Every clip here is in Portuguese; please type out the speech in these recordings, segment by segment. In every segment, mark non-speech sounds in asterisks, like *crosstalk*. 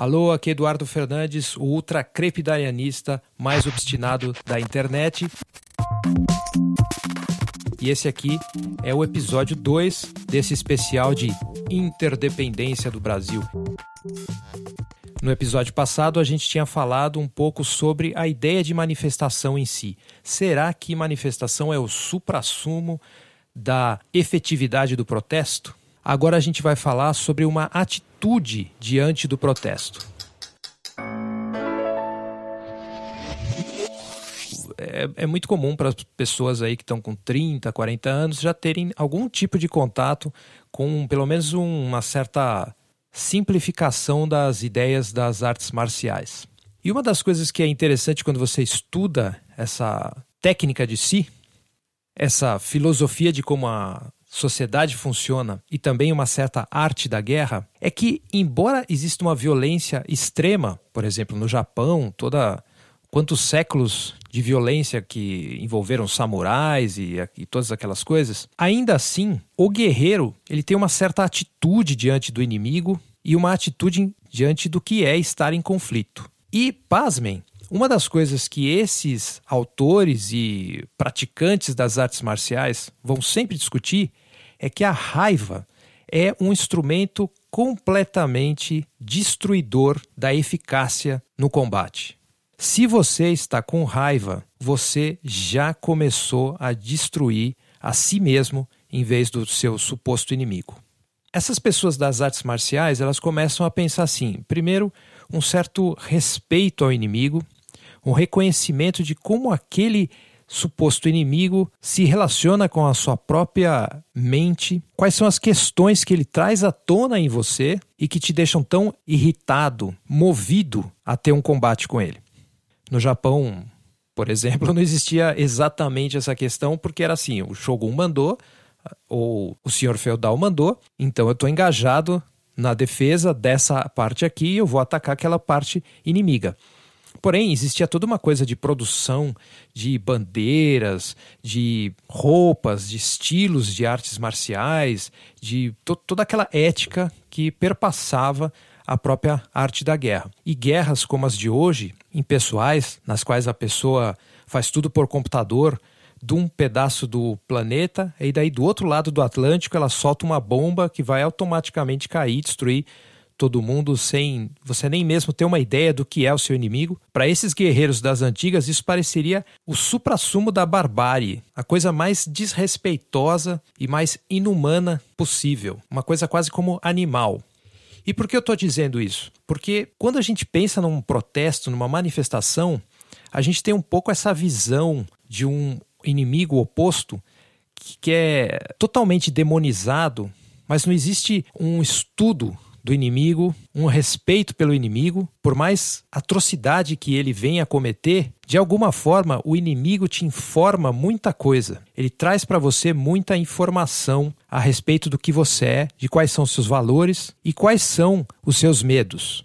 Alô, aqui é Eduardo Fernandes, o ultra crepidarianista mais obstinado da internet. E esse aqui é o episódio 2 desse especial de interdependência do Brasil. No episódio passado, a gente tinha falado um pouco sobre a ideia de manifestação em si. Será que manifestação é o suprassumo da efetividade do protesto? Agora a gente vai falar sobre uma atitude diante do protesto. É, é muito comum para as pessoas aí que estão com 30, 40 anos já terem algum tipo de contato com pelo menos uma certa simplificação das ideias das artes marciais. E uma das coisas que é interessante quando você estuda essa técnica de si, essa filosofia de como a sociedade funciona e também uma certa arte da guerra é que, embora exista uma violência extrema, por exemplo, no Japão, toda quantos séculos de violência que envolveram samurais e, e, todas aquelas coisas, ainda assim, o guerreiro ele tem uma certa atitude diante do inimigo e uma atitude diante do que é estar em conflito. E, pasmem, uma das coisas que esses autores e praticantes das artes marciais vão sempre discutir é que a raiva é um instrumento completamente destruidor da eficácia no combate. Se você está com raiva, você já começou a destruir a si mesmo em vez do seu suposto inimigo. Essas pessoas das artes marciais, elas começam a pensar assim: primeiro, um certo respeito ao inimigo, um reconhecimento de como aquele suposto inimigo se relaciona com a sua própria mente, quais são as questões que ele traz à tona em você e que te deixam tão irritado, movido a ter um combate com ele. No Japão, por exemplo, *laughs* não existia exatamente essa questão, porque era assim: o Shogun mandou, ou o senhor feudal mandou, então eu estou engajado na defesa dessa parte aqui e eu vou atacar aquela parte inimiga. Porém, existia toda uma coisa de produção de bandeiras, de roupas, de estilos de artes marciais, de to toda aquela ética que perpassava a própria arte da guerra. E guerras como as de hoje, impessoais, nas quais a pessoa faz tudo por computador, de um pedaço do planeta, e daí do outro lado do Atlântico ela solta uma bomba que vai automaticamente cair, destruir todo mundo sem você nem mesmo ter uma ideia do que é o seu inimigo. Para esses guerreiros das antigas, isso pareceria o suprassumo da barbárie, a coisa mais desrespeitosa e mais inumana possível, uma coisa quase como animal. E por que eu estou dizendo isso? Porque quando a gente pensa num protesto, numa manifestação, a gente tem um pouco essa visão de um inimigo oposto que é totalmente demonizado, mas não existe um estudo do inimigo, um respeito pelo inimigo, por mais atrocidade que ele venha a cometer, de alguma forma o inimigo te informa muita coisa. Ele traz para você muita informação a respeito do que você é, de quais são seus valores e quais são os seus medos.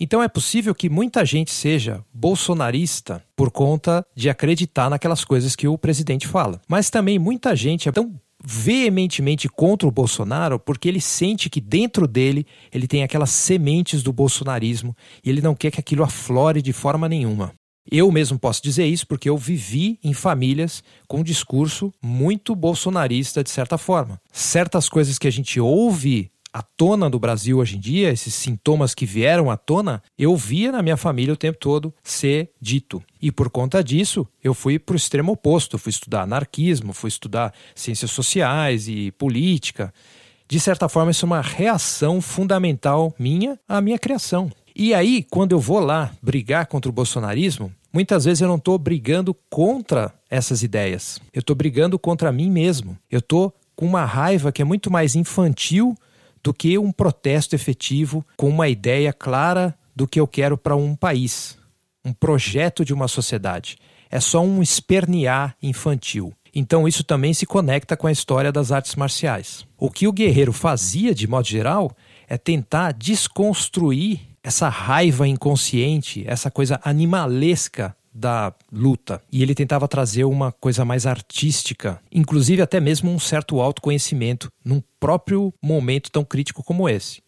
Então é possível que muita gente seja bolsonarista por conta de acreditar naquelas coisas que o presidente fala. Mas também muita gente é tão veementemente contra o Bolsonaro porque ele sente que dentro dele ele tem aquelas sementes do bolsonarismo e ele não quer que aquilo aflore de forma nenhuma. Eu mesmo posso dizer isso porque eu vivi em famílias com um discurso muito bolsonarista de certa forma. Certas coisas que a gente ouve à tona do Brasil hoje em dia, esses sintomas que vieram à tona, eu via na minha família o tempo todo ser dito. E por conta disso, eu fui para o extremo oposto. Eu fui estudar anarquismo, fui estudar ciências sociais e política. De certa forma, isso é uma reação fundamental minha à minha criação. E aí, quando eu vou lá brigar contra o bolsonarismo, muitas vezes eu não estou brigando contra essas ideias. Eu estou brigando contra mim mesmo. Eu estou com uma raiva que é muito mais infantil do que um protesto efetivo com uma ideia clara do que eu quero para um país, um projeto de uma sociedade. É só um espernear infantil. Então isso também se conecta com a história das artes marciais. O que o guerreiro fazia, de modo geral, é tentar desconstruir essa raiva inconsciente, essa coisa animalesca da luta. E ele tentava trazer uma coisa mais artística, inclusive até mesmo um certo autoconhecimento num próprio momento tão crítico como esse.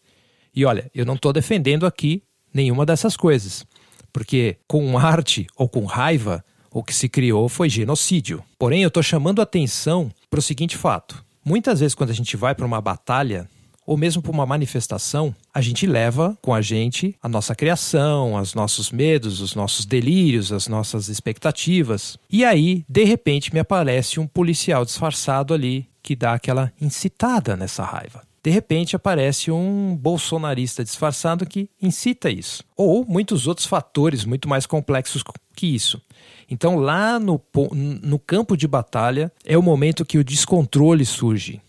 E olha, eu não estou defendendo aqui nenhuma dessas coisas. Porque com arte ou com raiva, o que se criou foi genocídio. Porém, eu estou chamando atenção para o seguinte fato: muitas vezes, quando a gente vai para uma batalha, ou mesmo para uma manifestação, a gente leva com a gente a nossa criação, os nossos medos, os nossos delírios, as nossas expectativas. E aí, de repente, me aparece um policial disfarçado ali que dá aquela incitada nessa raiva. De repente aparece um bolsonarista disfarçado que incita isso. Ou muitos outros fatores muito mais complexos que isso. Então, lá no, no campo de batalha, é o momento que o descontrole surge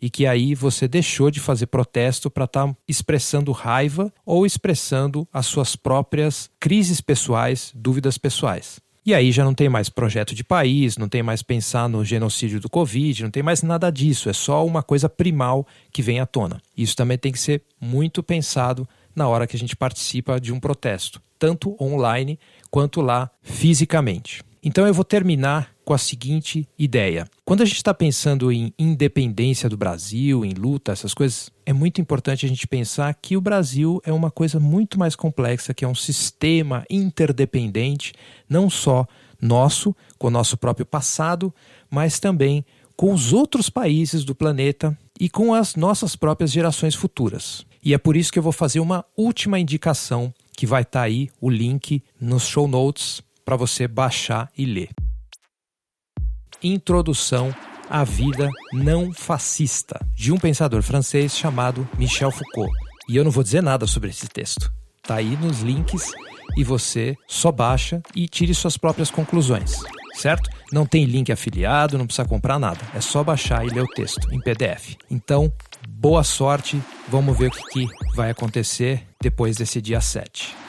e que aí você deixou de fazer protesto para estar tá expressando raiva ou expressando as suas próprias crises pessoais, dúvidas pessoais. E aí já não tem mais projeto de país, não tem mais pensar no genocídio do Covid, não tem mais nada disso, é só uma coisa primal que vem à tona. Isso também tem que ser muito pensado na hora que a gente participa de um protesto, tanto online quanto lá fisicamente. Então eu vou terminar com a seguinte ideia. Quando a gente está pensando em independência do Brasil, em luta, essas coisas, é muito importante a gente pensar que o Brasil é uma coisa muito mais complexa, que é um sistema interdependente, não só nosso, com o nosso próprio passado, mas também com os outros países do planeta e com as nossas próprias gerações futuras. E é por isso que eu vou fazer uma última indicação que vai estar tá aí o link nos show notes para você baixar e ler. Introdução à vida não fascista, de um pensador francês chamado Michel Foucault. E eu não vou dizer nada sobre esse texto. Tá aí nos links e você só baixa e tire suas próprias conclusões, certo? Não tem link afiliado, não precisa comprar nada. É só baixar e ler o texto em PDF. Então, boa sorte. Vamos ver o que vai acontecer depois desse dia 7.